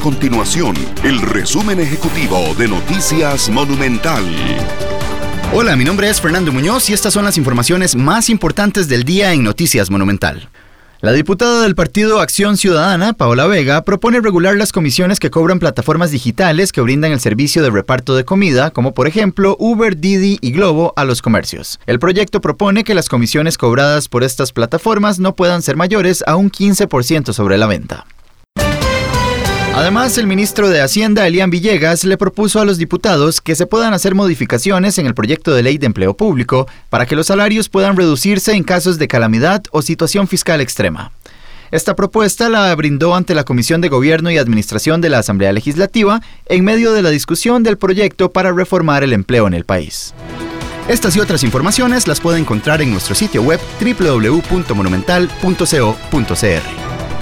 continuación el resumen ejecutivo de Noticias Monumental. Hola, mi nombre es Fernando Muñoz y estas son las informaciones más importantes del día en Noticias Monumental. La diputada del partido Acción Ciudadana, Paola Vega, propone regular las comisiones que cobran plataformas digitales que brindan el servicio de reparto de comida, como por ejemplo Uber, Didi y Globo, a los comercios. El proyecto propone que las comisiones cobradas por estas plataformas no puedan ser mayores a un 15% sobre la venta. Además, el ministro de Hacienda, Elian Villegas, le propuso a los diputados que se puedan hacer modificaciones en el proyecto de ley de empleo público para que los salarios puedan reducirse en casos de calamidad o situación fiscal extrema. Esta propuesta la brindó ante la Comisión de Gobierno y Administración de la Asamblea Legislativa en medio de la discusión del proyecto para reformar el empleo en el país. Estas y otras informaciones las puede encontrar en nuestro sitio web www.monumental.co.cr.